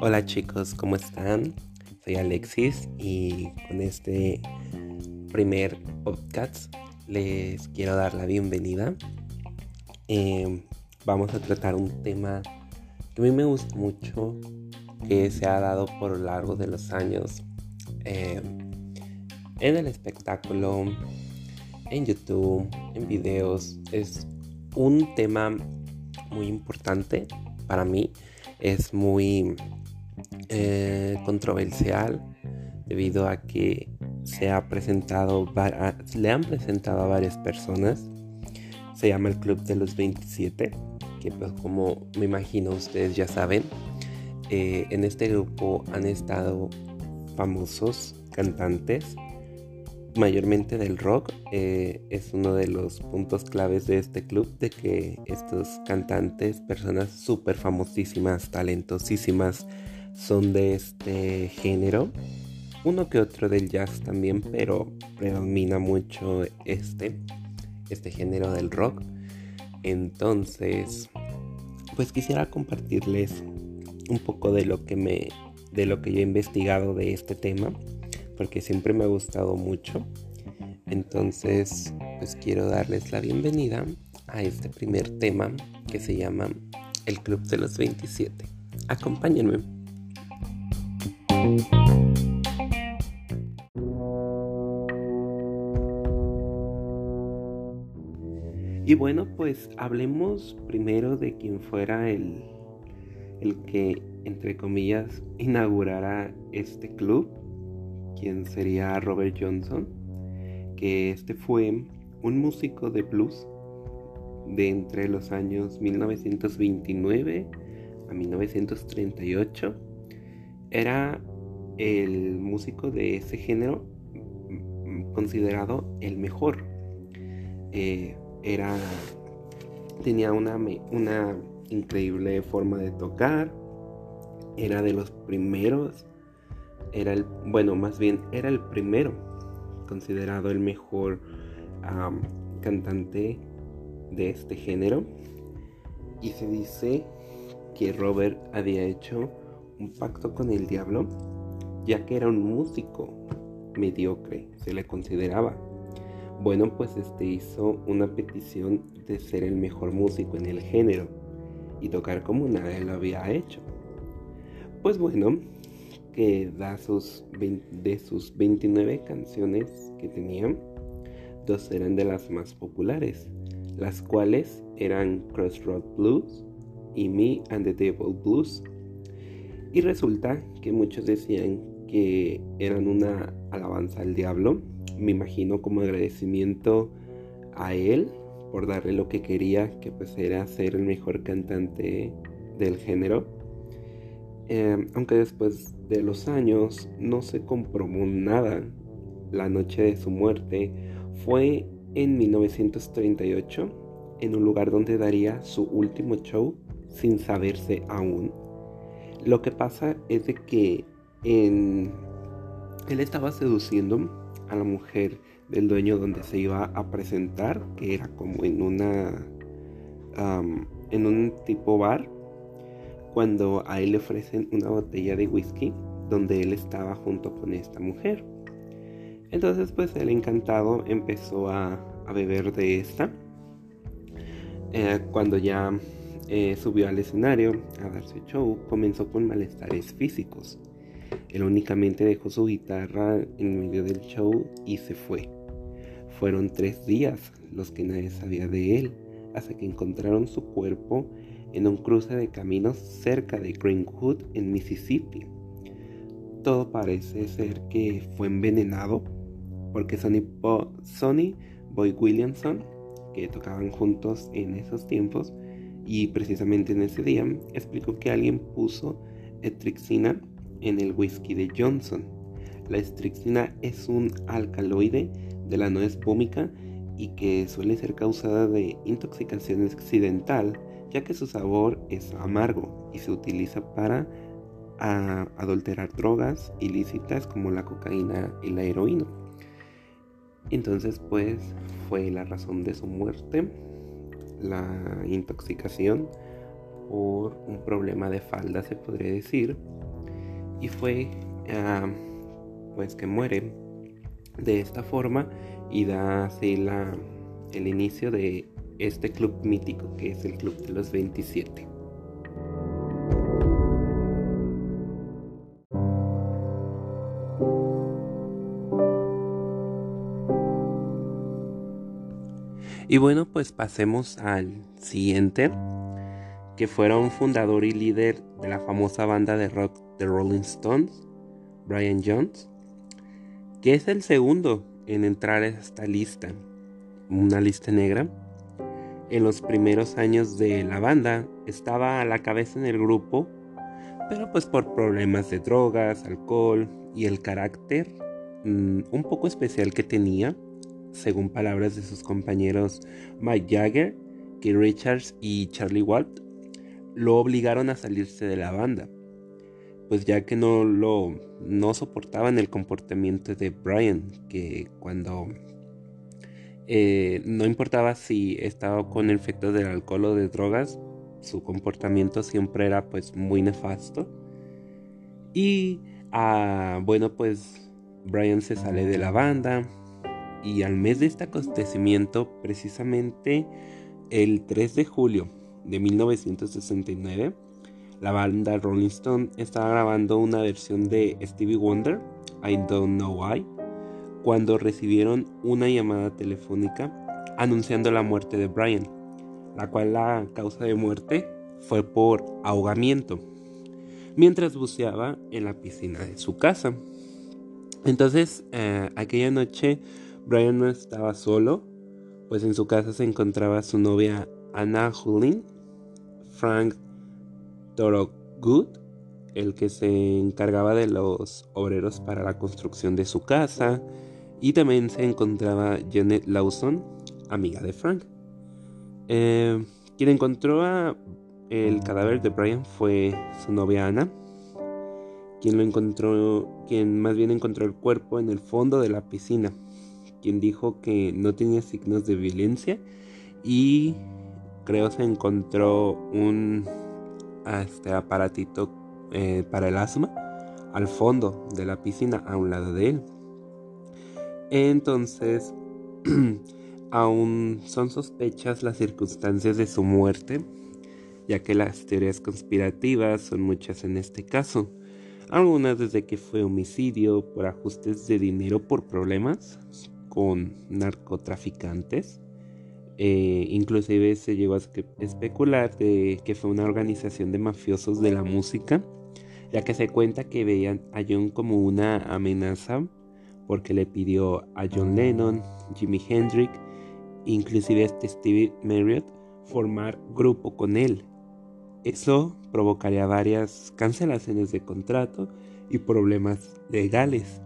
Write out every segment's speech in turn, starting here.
Hola chicos, ¿cómo están? Soy Alexis y con este primer podcast les quiero dar la bienvenida. Em, vamos a tratar un tema que a mí me gusta mucho, que se ha dado por lo largo de los años em, en el espectáculo, en YouTube, en videos. Es un tema muy importante para mí. Es muy eh, controversial debido a que se ha presentado, le han presentado a varias personas. Se llama el Club de los 27, que pues como me imagino ustedes ya saben, eh, en este grupo han estado famosos cantantes, mayormente del rock. Eh, es uno de los puntos claves de este club, de que estos cantantes, personas súper famosísimas, talentosísimas, son de este género. Uno que otro del jazz también, pero predomina mucho este, este género del rock. Entonces, pues quisiera compartirles un poco de lo que me de lo que yo he investigado de este tema, porque siempre me ha gustado mucho. Entonces, pues quiero darles la bienvenida a este primer tema que se llama El Club de los 27. Acompáñenme. Y bueno, pues hablemos primero de quien fuera el, el que, entre comillas, inaugurara este club, quien sería Robert Johnson, que este fue un músico de blues de entre los años 1929 a 1938. Era el músico de ese género considerado el mejor. Eh, era, tenía una, una increíble forma de tocar, era de los primeros, era el, bueno, más bien era el primero considerado el mejor cantante de este género. Y se dice que Robert había hecho un pacto con el diablo ya que era un músico mediocre, se le consideraba. Bueno, pues este hizo una petición de ser el mejor músico en el género y tocar como nadie lo había hecho. Pues bueno, que da sus de sus 29 canciones que tenía, dos eran de las más populares, las cuales eran Crossroad Blues y Me and the Devil Blues. Y resulta que muchos decían que eran una alabanza al diablo, me imagino como agradecimiento a él por darle lo que quería, que pues era ser el mejor cantante del género. Em, aunque después de los años no se comprobó nada, la noche de su muerte fue en 1938 en un lugar donde daría su último show sin saberse aún. Lo que pasa es de que él estaba seduciendo a la mujer del dueño donde se iba a presentar, que era como en una en un tipo bar, cuando a él le ofrecen una botella de whisky donde él estaba junto con esta mujer. Entonces pues el encantado empezó a, beber de esta. Eh, cuando ya eh, subió al escenario a dar su show, comenzó con malestares físicos. Él únicamente dejó su guitarra en medio del show y se fue. Fueron tres días los que nadie sabía de él, hasta que encontraron su cuerpo en un cruce de caminos cerca de Greenwood, en Mississippi. Todo parece ser que fue envenenado porque Sonny, Boy Williamson, que tocaban juntos en esos tiempos, y precisamente en ese día, explicó que alguien puso etrixina en el whisky de Johnson. La estricnina es un alcaloide de la nuez vómica y que suele ser causada de intoxicación accidental, ya que su sabor es amargo y se utiliza para adulterar drogas ilícitas como la cocaína y la heroína. Entonces, pues fue la razón de su muerte, la intoxicación por un problema de falda, se podría decir, y fue ah, pues que muere de esta forma y da así la, el inicio de este club mítico que es el Club de los 27. Y bueno, pues pasemos al siguiente, que fuera un fundador y líder de la famosa banda de rock The Rolling Stones, Brian Jones, que es el segundo en entrar a esta lista, una lista negra. En los primeros años de la banda estaba a la cabeza en el grupo, pero pues por problemas de drogas, alcohol y el carácter mm, un poco especial que tenía, según palabras de sus compañeros Mike Jagger, Keith Richards y Charlie Walt, lo obligaron a salirse de la banda, pues ya que no lo no soportaban el comportamiento de Brian, que cuando eh, no importaba si estaba con el efecto del alcohol o de drogas, su comportamiento siempre era pues muy nefasto. Y ah, bueno, pues Brian se sale de la banda, y al mes de este acontecimiento, precisamente el 3 de julio de 1969, la banda Rolling Stone estaba grabando una versión de Stevie Wonder, I Don't Know Why, cuando recibieron una llamada telefónica anunciando la muerte de Brian, la cual la causa de muerte fue por ahogamiento, mientras buceaba en la piscina de su casa. Entonces, eh, aquella noche Brian no estaba solo, pues en su casa se encontraba su novia Anna Hullin, Frank Thorogood, el que se encargaba de los obreros para la construcción de su casa, y también se encontraba Janet Lawson, amiga de Frank. Eh, quien encontró el cadáver de Brian fue su novia Anna, quien lo encontró, quien más bien encontró el cuerpo en el fondo de la piscina quien dijo que no tenía signos de violencia y creo se encontró un este aparatito eh, para el asma al fondo de la piscina a un lado de él. Entonces, aún son sospechas las circunstancias de su muerte, ya que las teorías conspirativas son muchas en este caso. Algunas desde que fue homicidio por ajustes de dinero por problemas, con narcotraficantes. Eh, inclusive se llegó a especular de que fue una organización de mafiosos de la música, ya que se cuenta que veían a John como una amenaza porque le pidió a John Lennon, Jimi Hendrix, inclusive a este Stevie Marriott, formar grupo con él. Eso provocaría varias cancelaciones de contrato y problemas legales.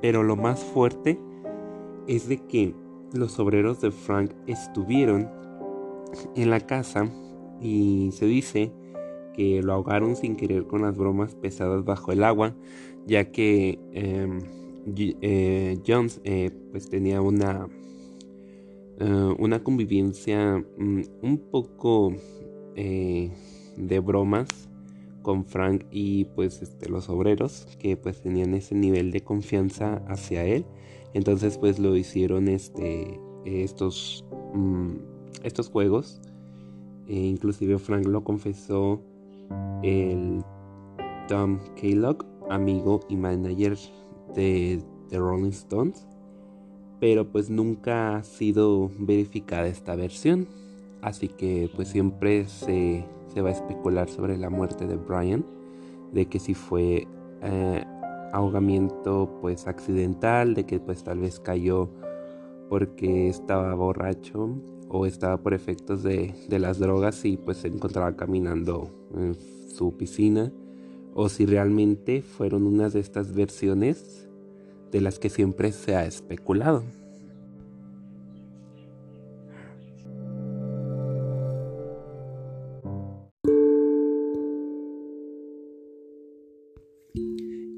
Pero lo más fuerte es de que los obreros de Frank estuvieron en la casa y se dice que lo ahogaron sin querer con las bromas pesadas bajo el agua, ya que em, eh, Jones eh, pues tenía una, eh, una convivencia mm, un poco de bromas con Frank y pues este, los obreros que pues tenían ese nivel de confianza hacia él entonces pues lo hicieron este, estos, mm, estos juegos. E inclusive Frank lo confesó el Tom Kellogg, amigo y manager de The Rolling Stones. Pero pues nunca ha sido verificada esta versión. Así que pues siempre se, se va a especular sobre la muerte de Brian. De que si fue eh, ahogamiento pues accidental, de que pues tal vez cayó porque estaba borracho o estaba por efectos de, las drogas y pues se encontraba caminando en su piscina o si realmente fueron unas de estas versiones de las que siempre se ha especulado.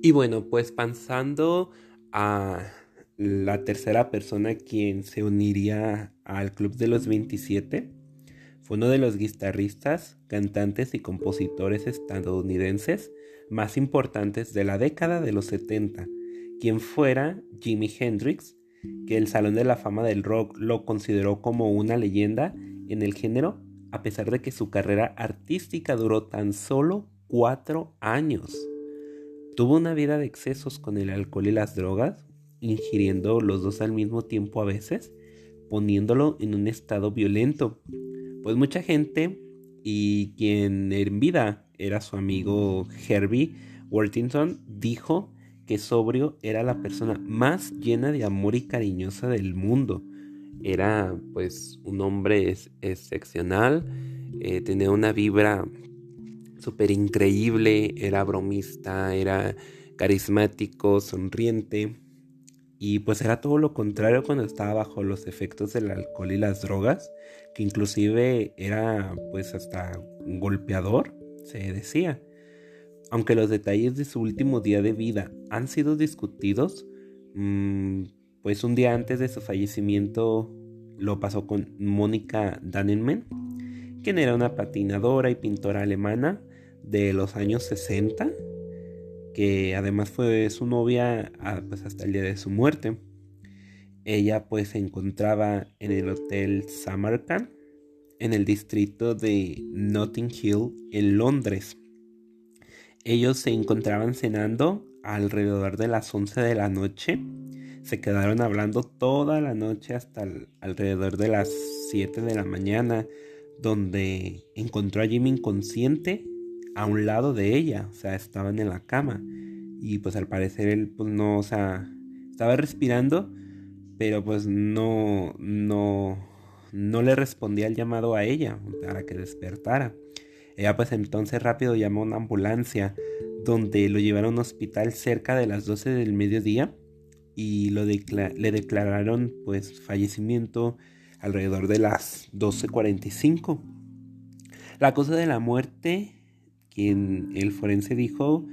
Y bueno, pues pensando a la tercera persona quien se uniría al Club de los 27, Fue uno de los guitarristas, cantantes y compositores estadounidenses más importantes de la década de los 70, quien fuera Jimi Hendrix, que el Salón de la Fama del Rock lo consideró como una leyenda en el género, a pesar de que su carrera artística duró tan solo cuatro años. Tuvo una vida de excesos con el alcohol y las drogas, ingiriendo los dos al mismo tiempo a veces, poniéndolo en un estado violento. Pues mucha gente y quien en vida era su amigo Herbie Worthington dijo que Sobrio era la persona más llena de amor y cariñosa del mundo. Era pues un hombre excepcional, eh, tenía una vibra súper increíble, era bromista, era carismático, sonriente. Y pues era todo lo contrario cuando estaba bajo los efectos del alcohol y las drogas, que inclusive era pues hasta golpeador, se decía. Aunque los detalles de su último día de vida han sido discutidos, mm, pues un día antes de su fallecimiento lo pasó con Mónica Dannenmann, quien era una patinadora y pintora alemana de los años 60 que además fue su novia ah, pues hasta el día de su muerte. Ella pues se encontraba en el Hotel Samarkand en el distrito de Notting Hill en Londres. Ellos se encontraban cenando alrededor de las 11 de la noche. Se quedaron hablando toda la noche hasta alrededor de las 7 de la mañana, donde encontró a Jimmy inconsciente a un lado de ella, o sea, estaban en la cama. Y pues al parecer él pues no, o sea, estaba respirando, pero pues no, no, no le respondía el llamado a ella para que despertara. Ella pues entonces rápido llamó a una ambulancia donde lo llevaron a un hospital cerca de las 12 del mediodía y lo le declararon pues fallecimiento alrededor de las 12.45. La causa de la muerte quien el forense dijo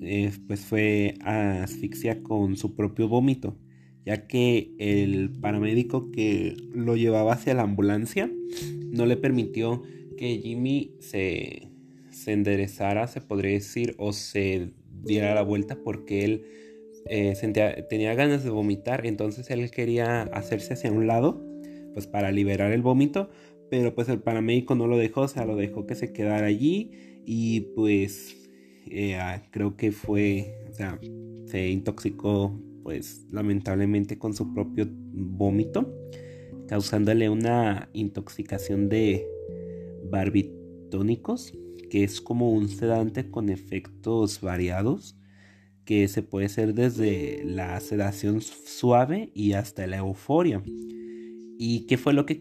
eh, pues fue asfixia con su propio vómito, ya que el paramédico que lo llevaba hacia la ambulancia no le permitió que Jimmy se, enderezara, se podría decir, o se diera la vuelta porque él eh, tenía ganas de vomitar, entonces él quería hacerse hacia un lado, pues para liberar el vómito, pero pues el paramédico no lo dejó, o sea, lo dejó que se quedara allí y pues eh, ah, creo que fue, o sea, se intoxicó pues lamentablemente con su propio vómito, causándole una intoxicación de barbitónicos, que es como un sedante con efectos variados, que se puede hacer desde la sedación suave y hasta la euforia. ¿Y qué fue lo que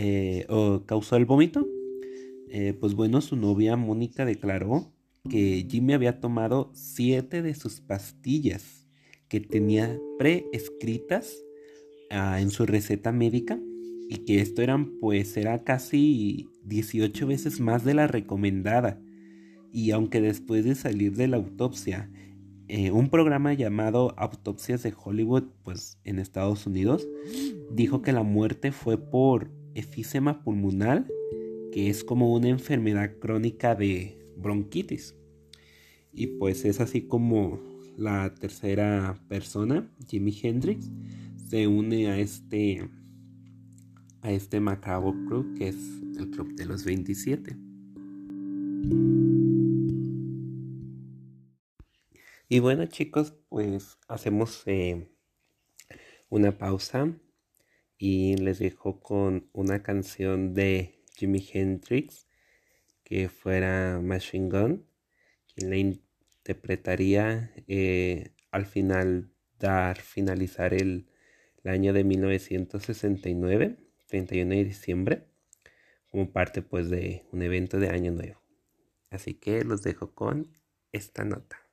eh, causó el vómito? Eh, pues bueno, su novia Mónica declaró que Jimmy había tomado siete de sus pastillas que tenía preescritas ah, en su receta médica y que esto eran pues era casi 18 veces más de la recomendada y aunque después de salir de la autopsia eh, un programa llamado Autopsias de Hollywood pues en Estados Unidos dijo que la muerte fue por efisema pulmonar que es como una enfermedad crónica de bronquitis. Y pues es así como la tercera persona, Jimi Hendrix, se une a este a este macabro club que es el club de los 27. Y bueno chicos, pues hacemos eh, una pausa y les dejo con una canción de Jimi Hendrix, que fuera Machine Gun, quien la interpretaría eh, al final dar finalizar el, el, año de 1969, 31 de diciembre, como parte pues de un evento de año nuevo. Así que los dejo con esta nota.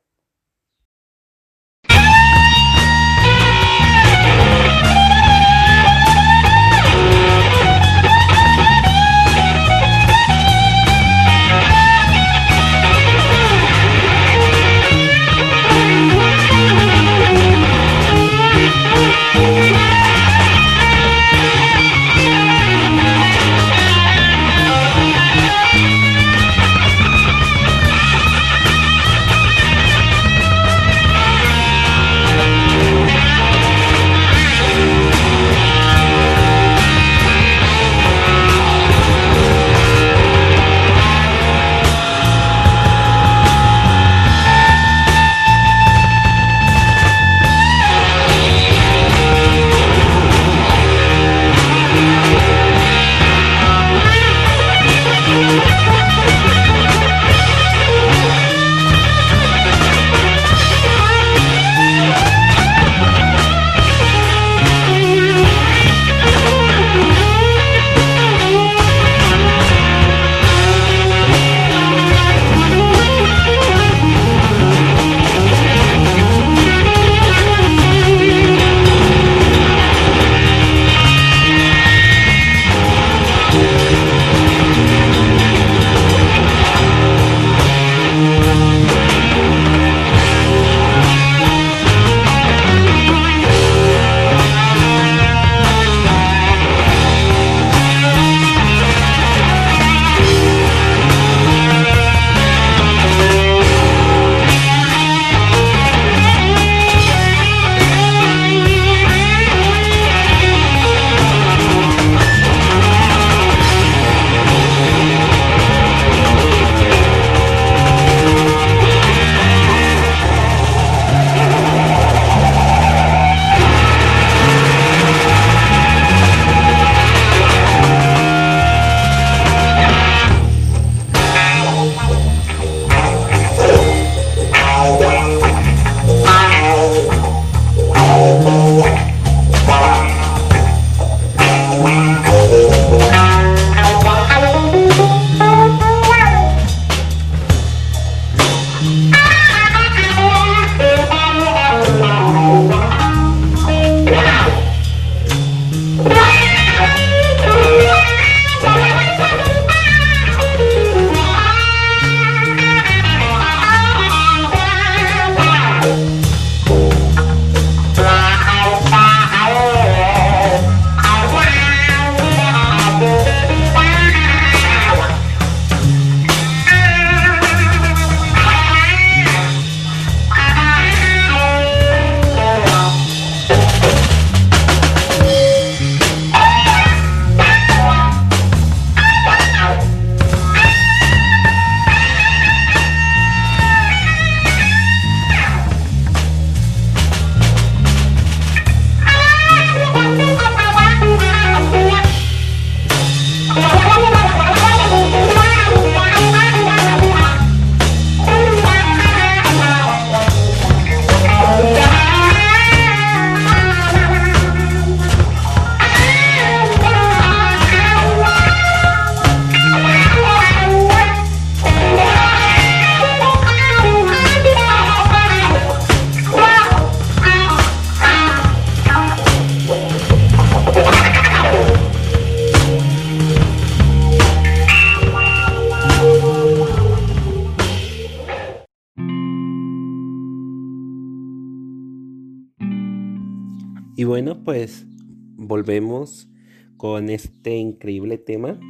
Pues volvemos con este increíble tema,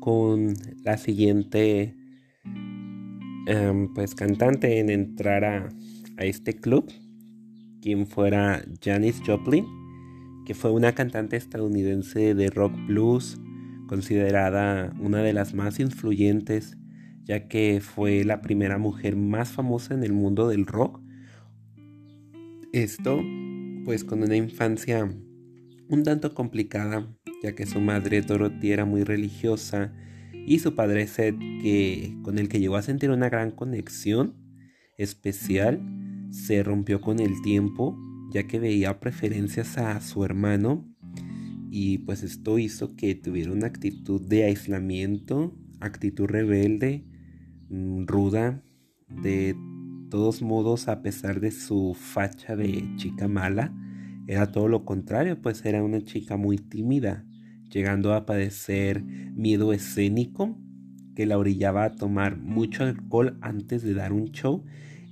con la siguiente em, pues cantante en entrar a, a este club, quien fuera Janis Joplin, que fue una cantante estadounidense de rock blues, considerada una de las más influyentes, ya que fue la primera mujer más famosa en el mundo del rock. Esto, pues con una infancia un tanto complicada, ya que su madre Dorothy era muy religiosa y su padre Seth, que, con el que llegó a sentir una gran conexión especial, se rompió con el tiempo, ya que veía preferencias a su hermano y pues esto hizo que tuviera una actitud de aislamiento, actitud rebelde, mm, ruda, de todos modos a pesar de su facha de chica mala, era todo lo contrario, pues era una chica muy tímida, llegando a padecer miedo escénico que la orillaba a tomar mucho alcohol antes de dar un show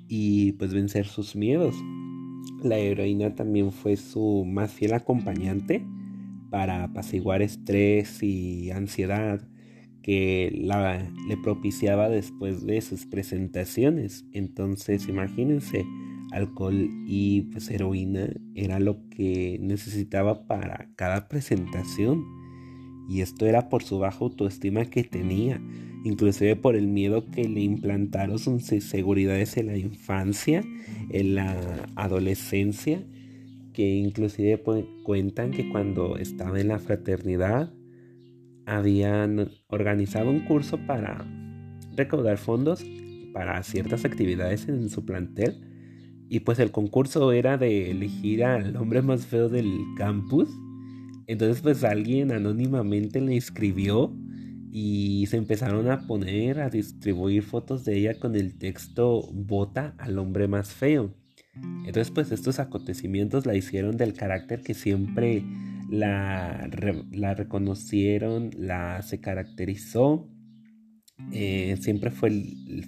y pues vencer sus miedos. La heroína también fue su más fiel acompañante para apaciguar estrés y ansiedad que la, le propiciaba después de sus presentaciones. Entonces imagínense, alcohol y pues heroína era lo que necesitaba para cada presentación. Y esto era por su baja autoestima que tenía, inclusive por el miedo que le implantaron sus inseguridades en la infancia, en la adolescencia, que inclusive cuentan que cuando estaba en la fraternidad habían organizado un curso para recaudar fondos para ciertas actividades en su plantel y pues el concurso era de elegir al hombre más feo del campus. Entonces pues alguien anónimamente le inscribió y se empezaron a poner a distribuir fotos de ella con el texto vota al hombre más feo. Entonces pues estos acontecimientos la hicieron del carácter que siempre la, la reconocieron, la se caracterizó eh, siempre fue,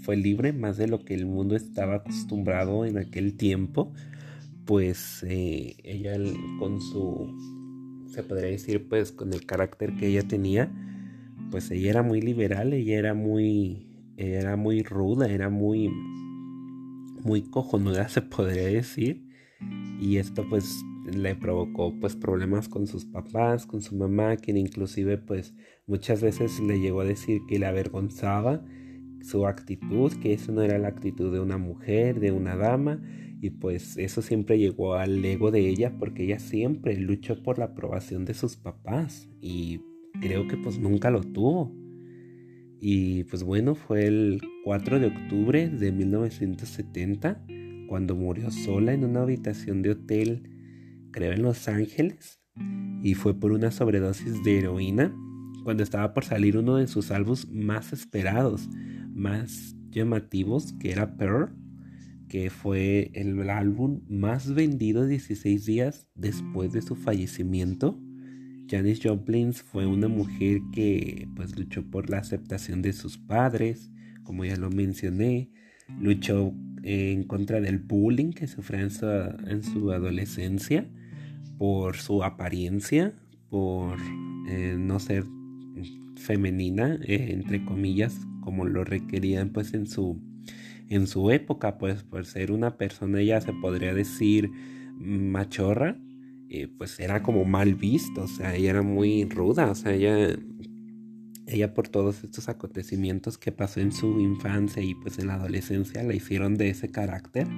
fue libre, más de lo que el mundo estaba acostumbrado en aquel tiempo. Pues eh, ella con su, se podría decir, pues con el carácter que ella tenía, pues ella era muy liberal, ella era muy, era muy ruda, era muy, muy cojonuda, se podría decir. Y esto pues le provocó pues problemas con sus papás, con su mamá, quien inclusive pues muchas veces le llegó a decir que le avergonzaba su actitud, que eso no era la actitud de una mujer, de una dama, y pues eso siempre llegó al ego de ella porque ella siempre luchó por la aprobación de sus papás y creo que pues nunca lo tuvo. Y pues bueno, fue el 4 de octubre de 1970 cuando murió sola en una habitación de hotel creo en Los Ángeles y fue por una sobredosis de heroína cuando estaba por salir uno de sus álbumes más esperados, más llamativos, que era Pearl, que fue el álbum más vendido 16 días después de su fallecimiento. Janis Joplin fue una mujer que pues luchó por la aceptación de sus padres, como ya lo mencioné, luchó en contra del bullying que sufrió en su adolescencia por su apariencia, por eh, no ser femenina, eh, entre comillas, como lo requerían pues en su, en su época, pues por ser una persona ya se podría decir machorra, eh, pues era como mal visto, o sea, ella era muy ruda, o sea, ella, ella por todos estos acontecimientos que pasó en su infancia y pues en la adolescencia la hicieron de ese carácter,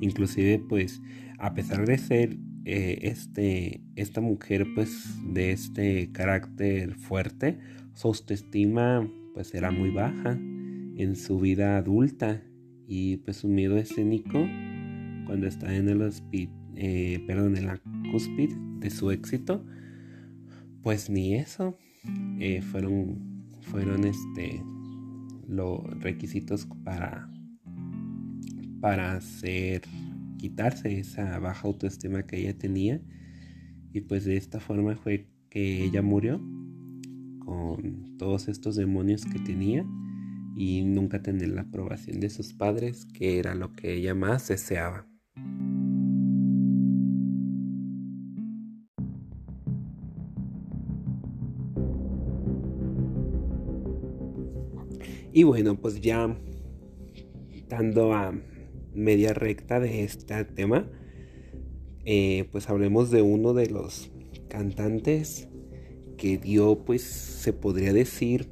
inclusive pues a pesar de ser eh, este, esta mujer pues de este carácter fuerte, su autoestima pues era muy baja en su vida adulta y pues su miedo escénico cuando está en el eh, perdón, en la cúspide de su éxito, pues ni eso eh, fueron fueron este los requisitos para para ser quitarse esa baja autoestima que ella tenía. Y pues de esta forma fue que ella murió con todos estos demonios que tenía y nunca tener la aprobación de sus padres, que era lo que ella más deseaba. Y bueno, pues ya dando a media recta de este tema, eh, pues hablemos de uno de los cantantes que dio, pues se podría decir,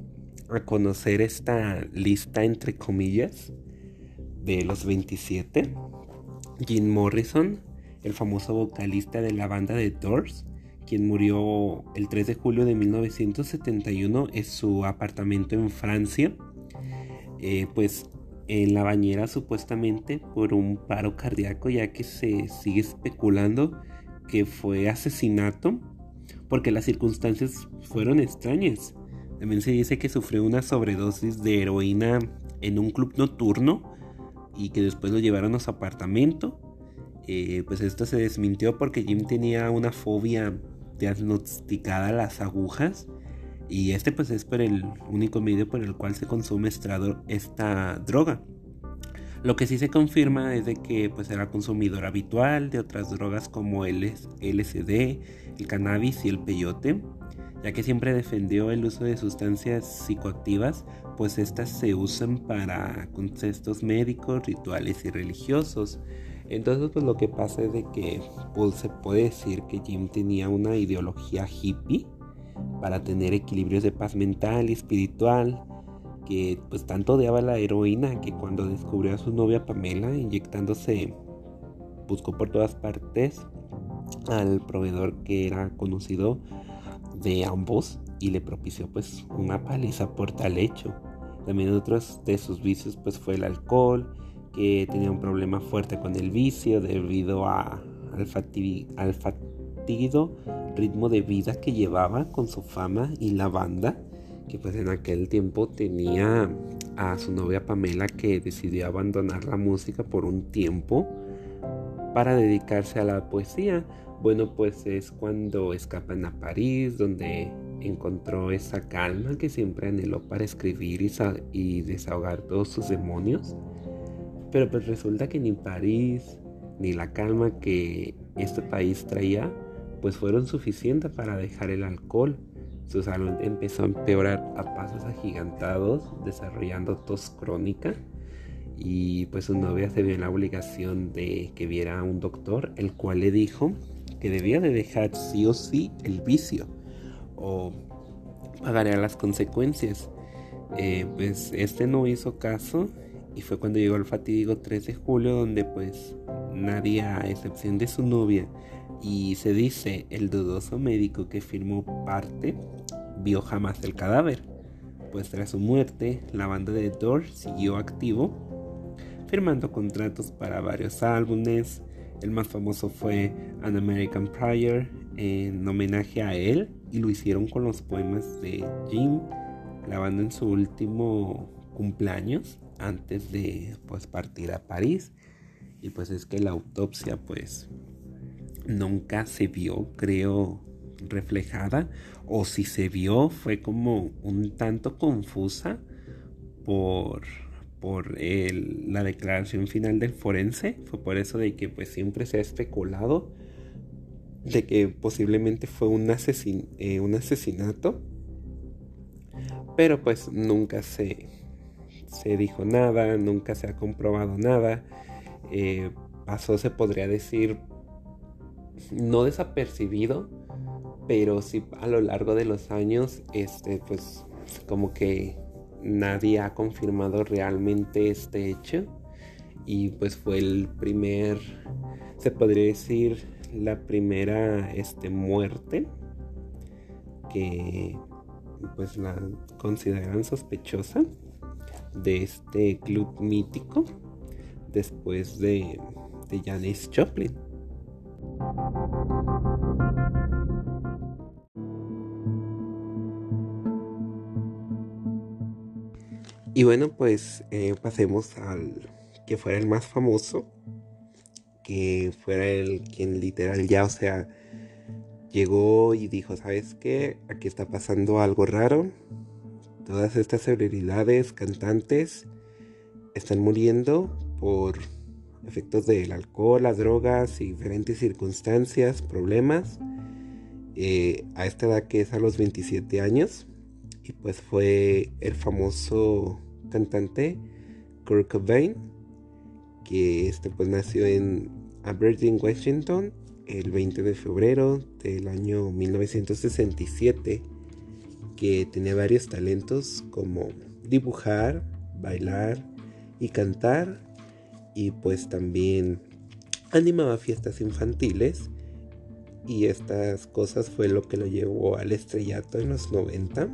a conocer esta lista entre comillas de los 27. Jim Morrison, el famoso vocalista de la banda de Doors, quien murió el 3 de julio de 1971 en su apartamento en Francia, eh, pues en la bañera supuestamente por un paro cardíaco, ya que se sigue especulando que fue asesinato porque las circunstancias fueron extrañas. También se dice que sufrió una sobredosis de heroína en un club nocturno y que después lo llevaron a su apartamento. Eh, pues esto se desmintió porque Jim tenía una fobia diagnosticada a las agujas y este pues es por el único medio por el cual se consume esta droga. Lo que sí se confirma es de que pues era consumidor habitual de otras drogas como el LSD, el cannabis y el peyote, ya que siempre defendió el uso de sustancias psicoactivas, pues estas se usan para contextos médicos, rituales y religiosos. Entonces pues lo que pasa es de que pues, se puede decir que Jim tenía una ideología hippie para tener equilibrios de paz mental y espiritual, que pues tanto odiaba la heroína que cuando descubrió a su novia Pamela inyectándose, buscó por todas partes al proveedor que era conocido de ambos y le propició pues una paliza por tal hecho. También otros de sus vicios pues fue el alcohol, que tenía un problema fuerte con el vicio debido a, al, al fatido ritmo de vida que llevaba con su fama y la banda que pues en aquel tiempo tenía a su novia Pamela que decidió abandonar la música por un tiempo para dedicarse a la poesía. Bueno, pues es cuando escapan a París, donde encontró esa calma que siempre anheló para escribir y, y desahogar todos sus demonios. Pero pues resulta que ni París ni la calma que este país traía pues fueron suficientes para dejar el alcohol. Su salud empezó a empeorar a pasos agigantados, desarrollando tos crónica y pues su novia se vio en la obligación de que viera a un doctor, el cual le dijo que debía de dejar sí o sí el vicio o pagaría las consecuencias. Eh, pues este no hizo caso y fue cuando llegó el fatídico 3 de julio donde pues nadie a excepción de su novia y se dice el dudoso médico que firmó parte vio jamás el cadáver, pues tras su muerte la banda de Doors siguió activo, firmando contratos para varios álbumes. El más famoso fue An American Prayer en homenaje a él y lo hicieron con los poemas de Jim, la banda en su último cumpleaños antes de pues partir a París y pues es que la autopsia pues nunca se vio, creo, reflejada, o si se vio fue como un tanto confusa por, por la declaración final del forense. Fue por eso de que pues siempre se ha especulado de que posiblemente fue un, eh, un asesinato, pero pues nunca se, se dijo nada, nunca se ha comprobado nada. Eh, pasó, se podría decir, no desapercibido, pero sí a lo largo de los años, este, pues como que nadie ha confirmado realmente este hecho y pues fue el primer, se podría decir, la primera este, muerte que pues la consideran sospechosa de este club mítico después de, de Janis Joplin. Y bueno, pues eh, pasemos al que fuera el más famoso, que fuera el quien literal ya, o sea, llegó y dijo, ¿sabes qué? Aquí está pasando algo raro. Todas estas celebridades, cantantes, están muriendo por efectos del alcohol, las drogas y diferentes circunstancias, problemas. Eh, a esta edad que es a los 27 años. Y pues fue el famoso cantante Kurt Cobain, que este pues nació en Aberdeen, Washington, el 20 de febrero del año 1967, que tenía varios talentos como dibujar, bailar y cantar, y pues también animaba fiestas infantiles y estas cosas fue lo que lo llevó al estrellato en los 90,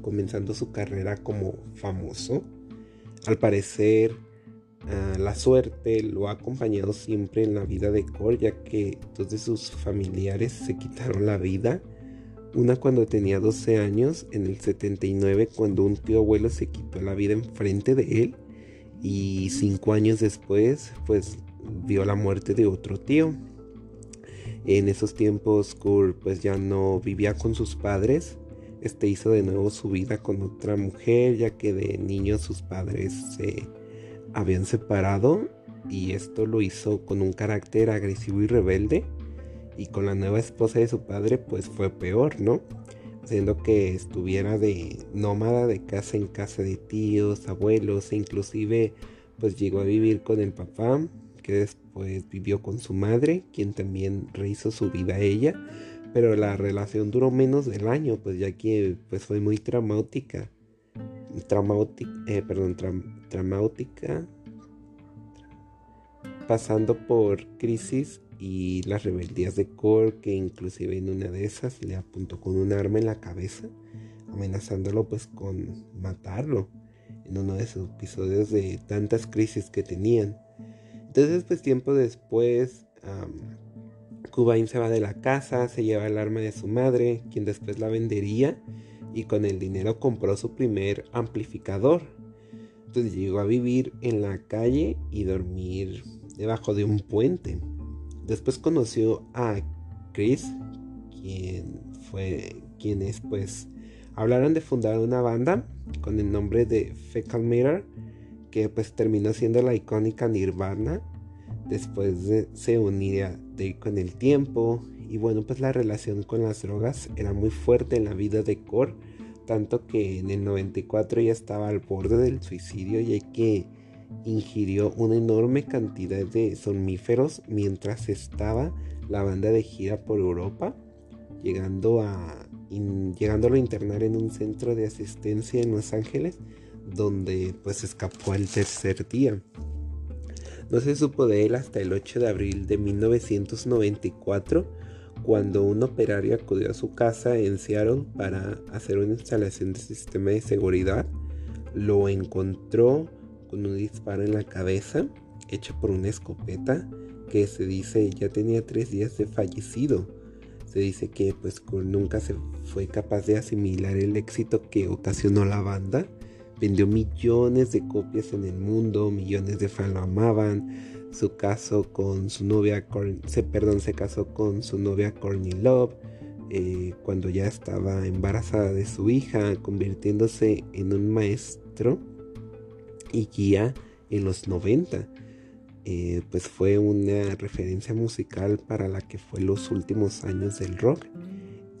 comenzando su carrera como famoso. Al parecer, ah, la suerte lo ha acompañado siempre en la vida de Cole, ya que dos de sus familiares se quitaron la vida. Una cuando tenía 12 años, en el 79 cuando un tío abuelo se quitó la vida enfrente de él y cinco años después pues vio la muerte de otro tío. En esos tiempos Kurt pues ya no vivía con sus padres. Este hizo de nuevo su vida con otra mujer ya que de niño sus padres se habían separado y esto lo hizo con un carácter agresivo y rebelde y con la nueva esposa de su padre pues fue peor, ¿no? Haciendo que estuviera de nómada de casa en casa de tíos, abuelos e inclusive pues llegó a vivir con el papá que después vivió con su madre, quien también rehizo su vida a ella, pero la relación duró menos del año, pues ya que pues fue muy traumática, traumática, eh, perdón, traumática, pasando por crisis y las rebeldías de Cor, que inclusive en una de esas le apuntó con un arma en la cabeza, amenazándolo pues con matarlo en uno de esos episodios de tantas crisis que tenían. Entonces, pues tiempo después, um, se va de la casa, se lleva el arma de su madre, quien después la vendería y con el dinero compró su primer amplificador. Entonces llegó a vivir en la calle y dormir debajo de un puente. Después conoció a Chris, quien fue, quienes pues hablaron de fundar una banda con el nombre de Fecal Mirror que pues terminó siendo la icónica Nirvana. Después de, se de, con el tiempo y bueno pues la relación con las drogas era muy fuerte en la vida de Core. Tanto que en el 94 ya estaba al borde del suicidio ya que ingirió una enorme cantidad de somníferos mientras estaba la banda de gira por Europa, llegando a, llegándolo a internar en un centro de asistencia en Los Ángeles donde pues escapó al tercer día. No se supo de él hasta el 8 de abril de 1994, cuando un operario acudió a su casa en Seattle para hacer una instalación de sistema de seguridad. Lo encontró con un disparo en la cabeza, hecho por una escopeta, que se dice ya tenía tres días de fallecido. Se dice que pues nunca se fue capaz de asimilar el éxito que ocasionó la banda Vendió millones de copias en el mundo, millones de fans lo amaban. Su caso con su novia, se, perdón, se casó con su novia Courtney Love eh, cuando ya estaba embarazada de su hija, convirtiéndose en un maestro y guía en los 90. Eh, pues fue una referencia musical para la que fue los últimos años del rock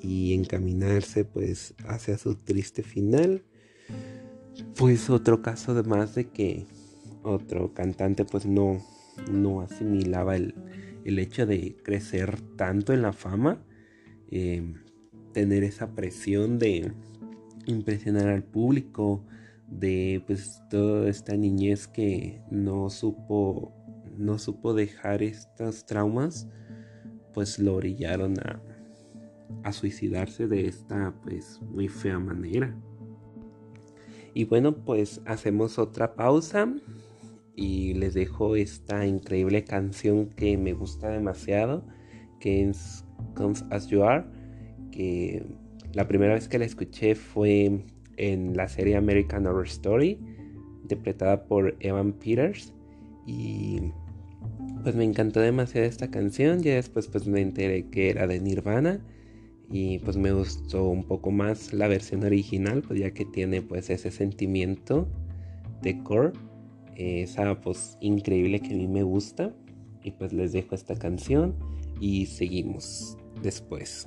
y encaminarse pues hacia su triste final pues otro caso de más de que otro cantante pues no, no asimilaba el, hecho de crecer tanto en la fama, eh, tener esa presión de impresionar al público, de pues toda esta niñez que no supo, no supo dejar estos traumas, pues lo orillaron a, a suicidarse de esta pues muy fea manera. Y bueno, pues hacemos otra pausa y les dejo esta increíble canción que me gusta demasiado, que es Comes As You Are, que la primera vez que la escuché fue en la serie American Horror Story, interpretada por Evan Peters. Y pues me encantó demasiado esta canción, ya después pues me enteré que era de Nirvana. Y pues me gustó un poco más la versión original pues ya que tiene pues ese sentimiento de core esa voz increíble que a mí me gusta. Y pues les dejo esta canción y seguimos después.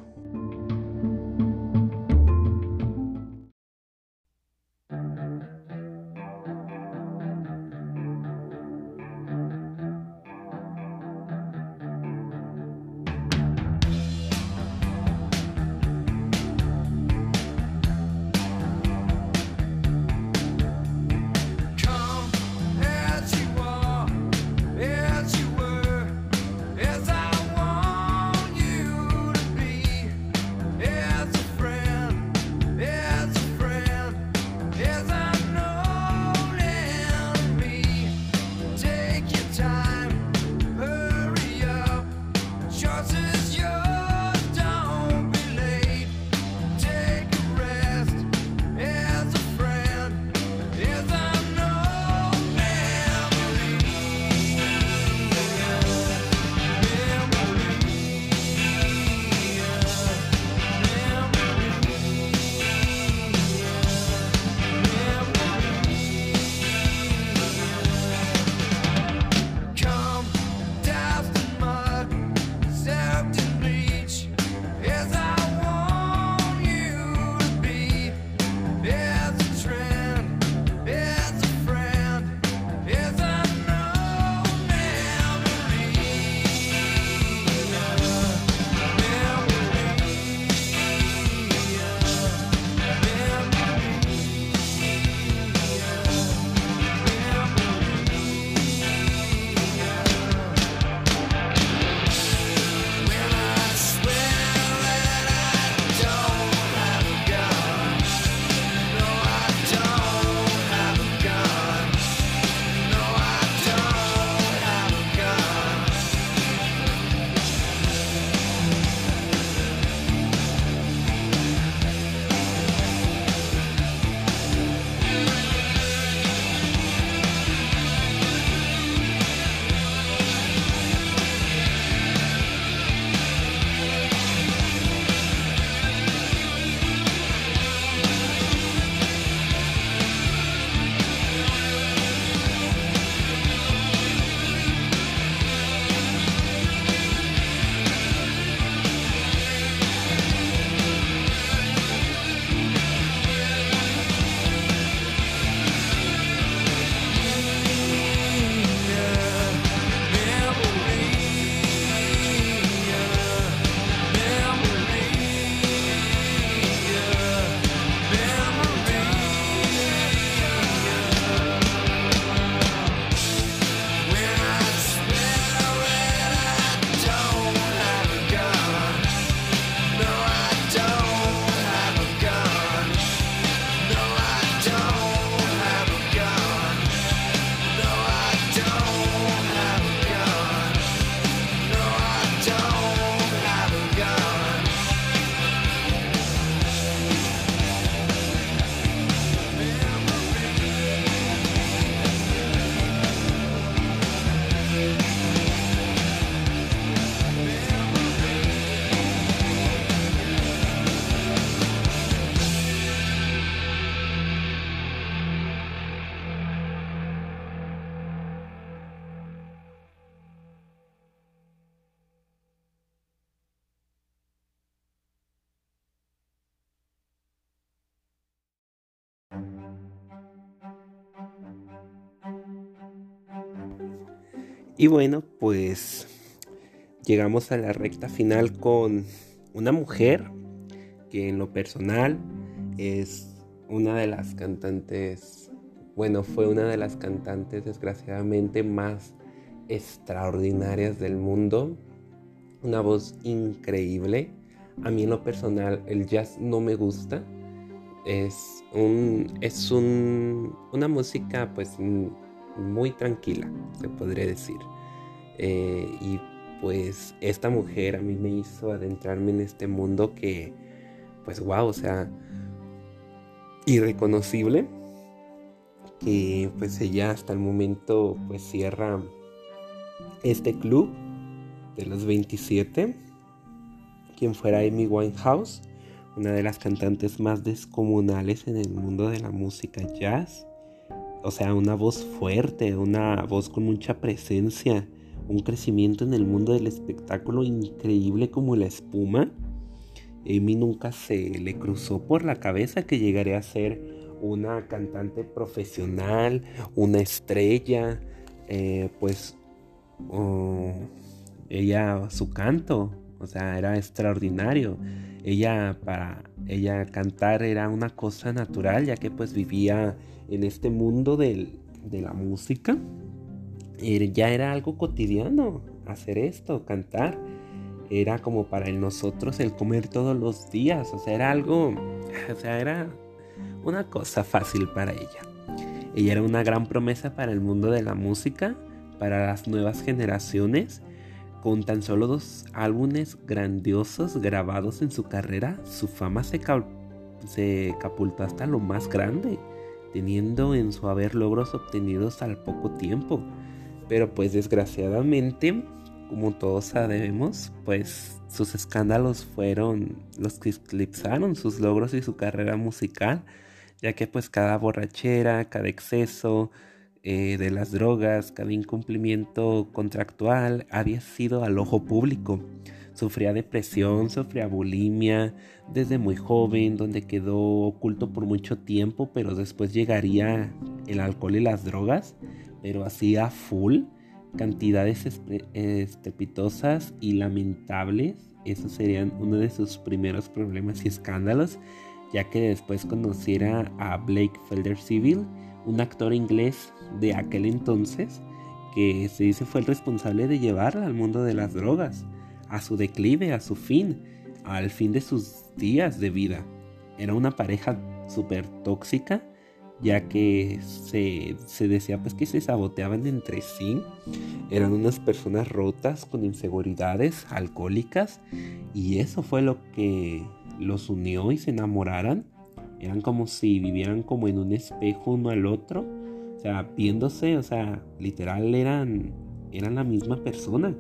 Y bueno, pues llegamos a la recta final con una mujer que en lo personal es una de las cantantes, bueno, fue una de las cantantes desgraciadamente más extraordinarias del mundo. Una voz increíble. A mí en lo personal el jazz no me gusta. Es un es un, una música pues muy tranquila, se podría decir. Eh, y pues esta mujer a mí me hizo adentrarme en este mundo que pues wow, o sea, irreconocible que pues ella hasta el momento pues cierra este club de los 27 quien fuera Amy Winehouse una de las cantantes más descomunales en el mundo de la música jazz o sea una voz fuerte una voz con mucha presencia un crecimiento en el mundo del espectáculo increíble como la espuma Amy nunca se le cruzó por la cabeza que llegaría a ser una cantante profesional, una estrella, eh, pues ella, su canto, o sea, era extraordinario. Ella, para ella cantar era una cosa natural, ya que pues vivía en este mundo de la música. Ya era algo cotidiano hacer esto, cantar era como para nosotros el comer todos los días, o sea, era algo, o sea, era una cosa fácil para ella. Ella era una gran promesa para el mundo de la música, para las nuevas generaciones. Con tan solo dos álbumes grandiosos grabados en su carrera, su fama se, se capultó hasta lo más grande, teniendo en su haber logros obtenidos al poco tiempo. Pero pues desgraciadamente como todos sabemos, pues sus escándalos fueron los que eclipsaron sus logros y su carrera musical, ya que pues cada borrachera, cada exceso eh, de las drogas, cada incumplimiento contractual había sido al ojo público. Sufría depresión, sufría bulimia desde muy joven, donde quedó oculto por mucho tiempo, pero después llegaría el alcohol y las drogas, pero así a full cantidades estrepitosas y lamentables. Esos serían uno de sus primeros problemas y escándalos, ya que después conociera a Blake Felder Civil, un actor inglés de aquel entonces, que se dice fue el responsable de llevarla al mundo de las drogas, a su declive, a su fin, al fin de sus días de vida. Era una pareja súper tóxica ya que se, decía pues que se saboteaban entre sí, eran unas personas rotas con inseguridades, alcohólicas, y eso fue lo que los unió y se enamoraran. Eran como si vivieran como en un espejo uno al otro, o sea, viéndose, o sea, literal eran, eran la misma persona.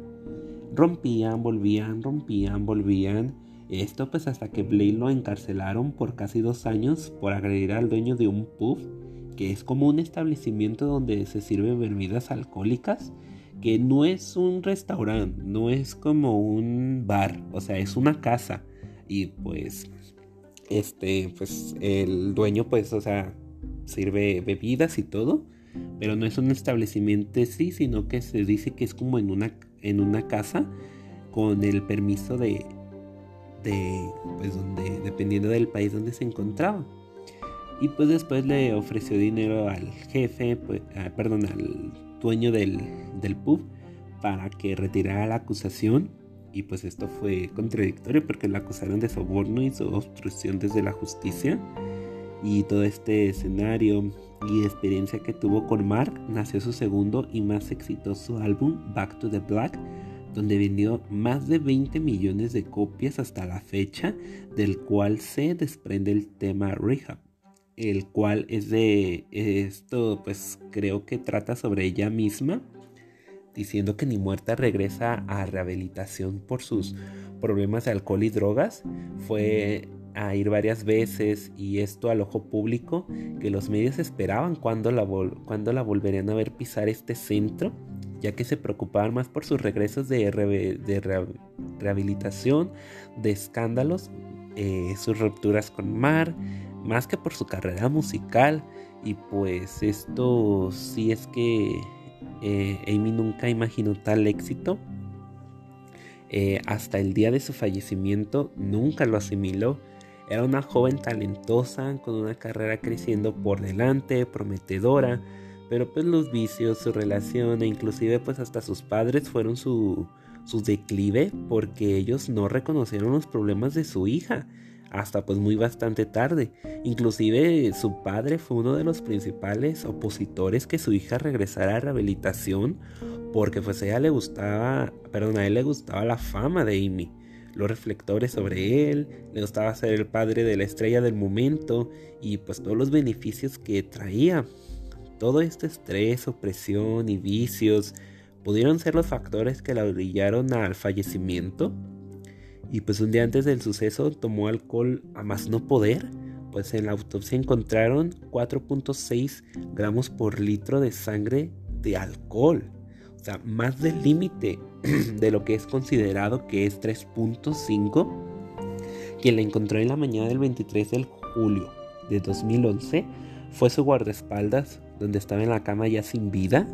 Rompían, volvían, rompían, volvían esto pues hasta que Blake lo encarcelaron por casi dos años por agredir al dueño de un pub, que es como un establecimiento donde se sirven bebidas alcohólicas, que no es un restaurante, no es como un bar, o sea, es una casa. Y pues, este, pues el dueño pues, o sea, sirve bebidas y todo, pero no es un establecimiento sí, sino que se dice que es como en una, en una casa con el permiso de de, pues donde, dependiendo del país donde se encontraba. Y pues después le ofreció dinero al jefe, pues, ah, perdón, al dueño del, del pub para que retirara la acusación. Y pues esto fue contradictorio porque la acusaron de soborno y obstrucción desde la justicia. Y todo este escenario y experiencia que tuvo con Mark nació su segundo y más exitoso álbum, Back to the Black, donde vendió más de 20 millones de copias hasta la fecha, del cual se desprende el tema Rehab, el cual es de esto, pues creo que trata sobre ella misma, diciendo que ni muerta regresa a rehabilitación por sus problemas de alcohol y drogas. Fue a ir varias veces y esto al ojo público que los medios esperaban cuando la, cuando la volverían a ver pisar este centro ya que se preocupaban más por sus regresos de, rehabilitación, de escándalos, eh, sus rupturas con Mar, más que por su carrera musical. Y pues esto sí es que eh, Amy nunca imaginó tal éxito. Eh, hasta el día de su fallecimiento nunca lo asimiló. Era una joven talentosa, con una carrera creciendo por delante, prometedora, pero pues los vicios, su relación e inclusive pues hasta sus padres fueron su, su declive porque ellos no reconocieron los problemas de su hija hasta pues muy bastante tarde. Inclusive su padre fue uno de los principales opositores que su hija regresara a rehabilitación porque pues ella le gustaba, perdón, a él le gustaba la fama de Amy, los reflectores sobre él, le gustaba ser el padre de la estrella del momento y pues todos los beneficios que traía. Todo este estrés, opresión y vicios pudieron ser los factores que la orillaron al fallecimiento y pues un día antes del suceso tomó alcohol a más no poder. Pues en la autopsia encontraron 4.6 gramos por litro de sangre de alcohol. O sea, más del límite de lo que es considerado que es 3.5. Quien la encontró en la mañana del 23 de julio de 2011 fue su guardaespaldas, donde estaba en la cama ya sin vida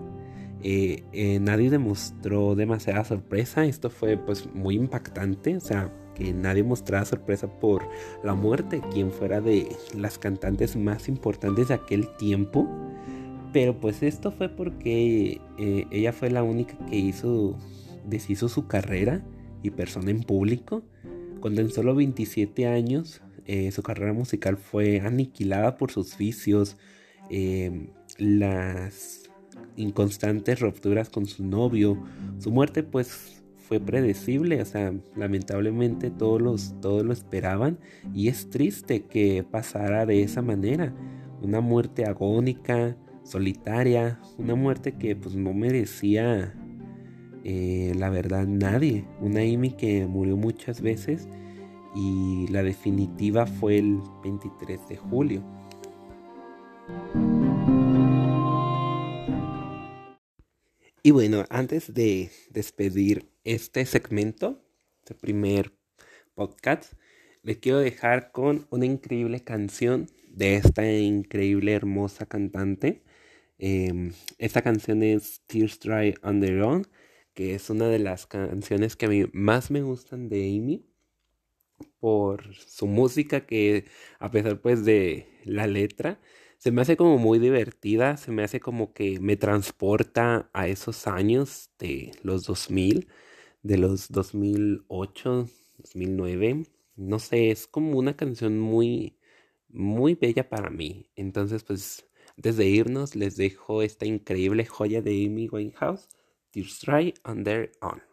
eh, eh, nadie demostró demasiada sorpresa. Esto fue pues muy impactante. O sea, que nadie mostrara sorpresa por la muerte, quien fuera de las cantantes más importantes de aquel tiempo. Pero pues esto fue porque eh, ella fue la única que hizo, deshizo su carrera y persona en público. Cuando en solo 27 años su carrera musical fue aniquilada por sus vicios, las inconstantes rupturas con su novio. Su muerte pues fue predecible, o sea, lamentablemente todos, los, todos lo esperaban y es triste que pasara de esa manera. Una muerte agónica, solitaria, una muerte que pues no merecía eh, la verdad nadie. Una Amy que murió muchas veces y la definitiva fue el 23 de julio. Y bueno, antes de despedir este segmento, este primer podcast, les quiero dejar con una increíble canción de esta increíble, hermosa cantante. Em, esta canción es Tears Dry on Their Own, que es una de las canciones que a mí más me gustan de Amy por su música que a pesar pues de la letra se me hace como muy divertida, se me hace como que me transporta a esos años de los 2000, de los 2008, 2009. No sé, es como una canción muy, muy bella para mí. Entonces, pues, antes de irnos, les dejo esta increíble joya de Amy Winehouse, Tears Dry on Their Own.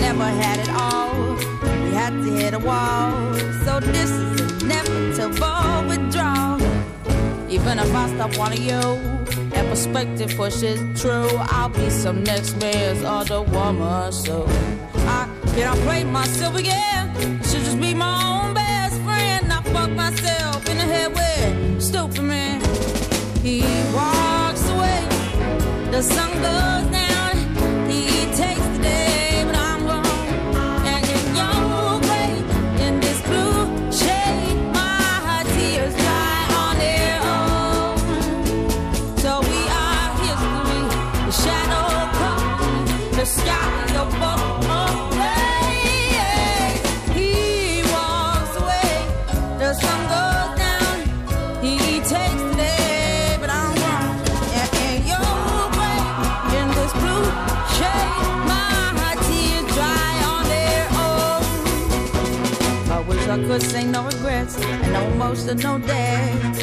Never had it all. We had to hit a wall. So this is inevitable withdrawal. Even if I stop wanting you, and perspective pushes true, I'll be some next man's other woman. So I cannot play myself again. Should just be my own best friend. I fuck myself in the head with stupid man. He walks away. The sun goes down. I could say no regrets and no emotion, no day.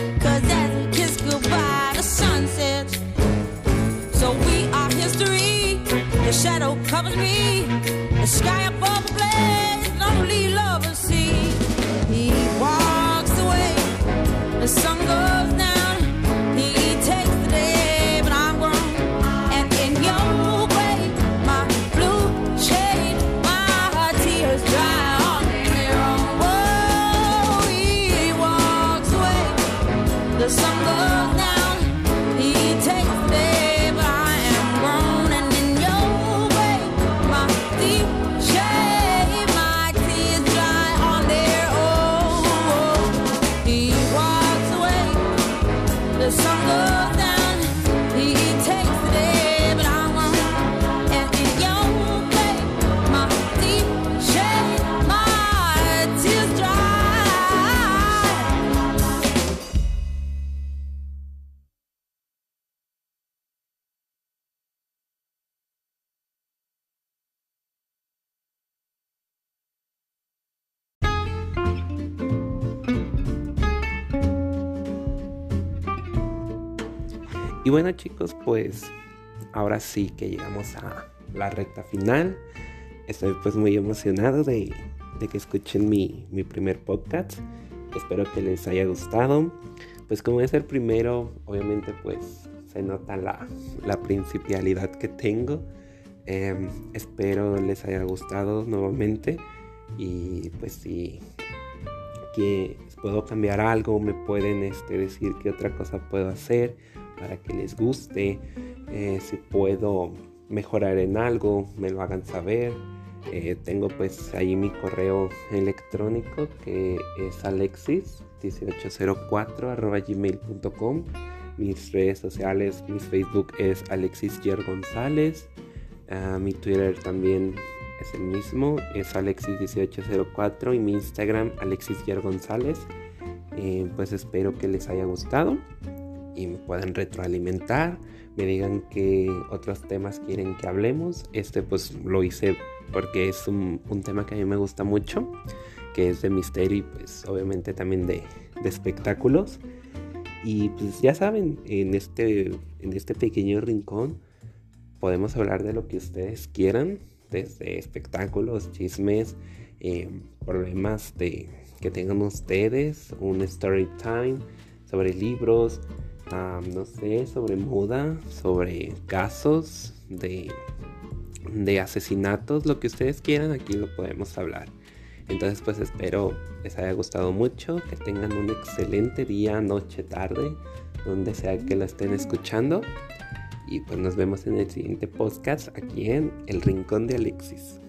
Bueno chicos, pues ahora sí que llegamos a la recta final. Estoy pues muy emocionado de, de que escuchen mi, mi primer podcast. Espero que les haya gustado. Pues como es el primero, obviamente pues se nota la, la principalidad que tengo. Em, espero les haya gustado nuevamente. Y pues si que puedo cambiar algo, me pueden este, decir qué otra cosa puedo hacer para que les guste. Eh, si puedo mejorar en algo, me lo hagan saber. Eh, tengo pues ahí mi correo electrónico que es alexis1804 gmail.com. Mis redes sociales, mi Facebook es Alexis Yer González. Ah, mi Twitter también es el mismo, es Alexis1804 y mi Instagram Alexis Yer González. Eh, pues espero que les haya gustado y me puedan retroalimentar, me digan qué otros temas quieren que hablemos. Este pues lo hice porque es un, un tema que a mí me gusta mucho, que es de misterio y pues obviamente también de, de espectáculos. Y pues ya saben, en este, en este pequeño rincón podemos hablar de lo que ustedes quieran, desde espectáculos, chismes, eh, problemas de, que tengan ustedes, un story time sobre libros, no sé, sobre moda, sobre casos de, de asesinatos, lo que ustedes quieran, aquí lo podemos hablar. Entonces pues espero les haya gustado mucho, que tengan un excelente día, noche, tarde, donde sea que lo estén escuchando. Y pues nos vemos en el siguiente podcast aquí en El Rincón de Alexis.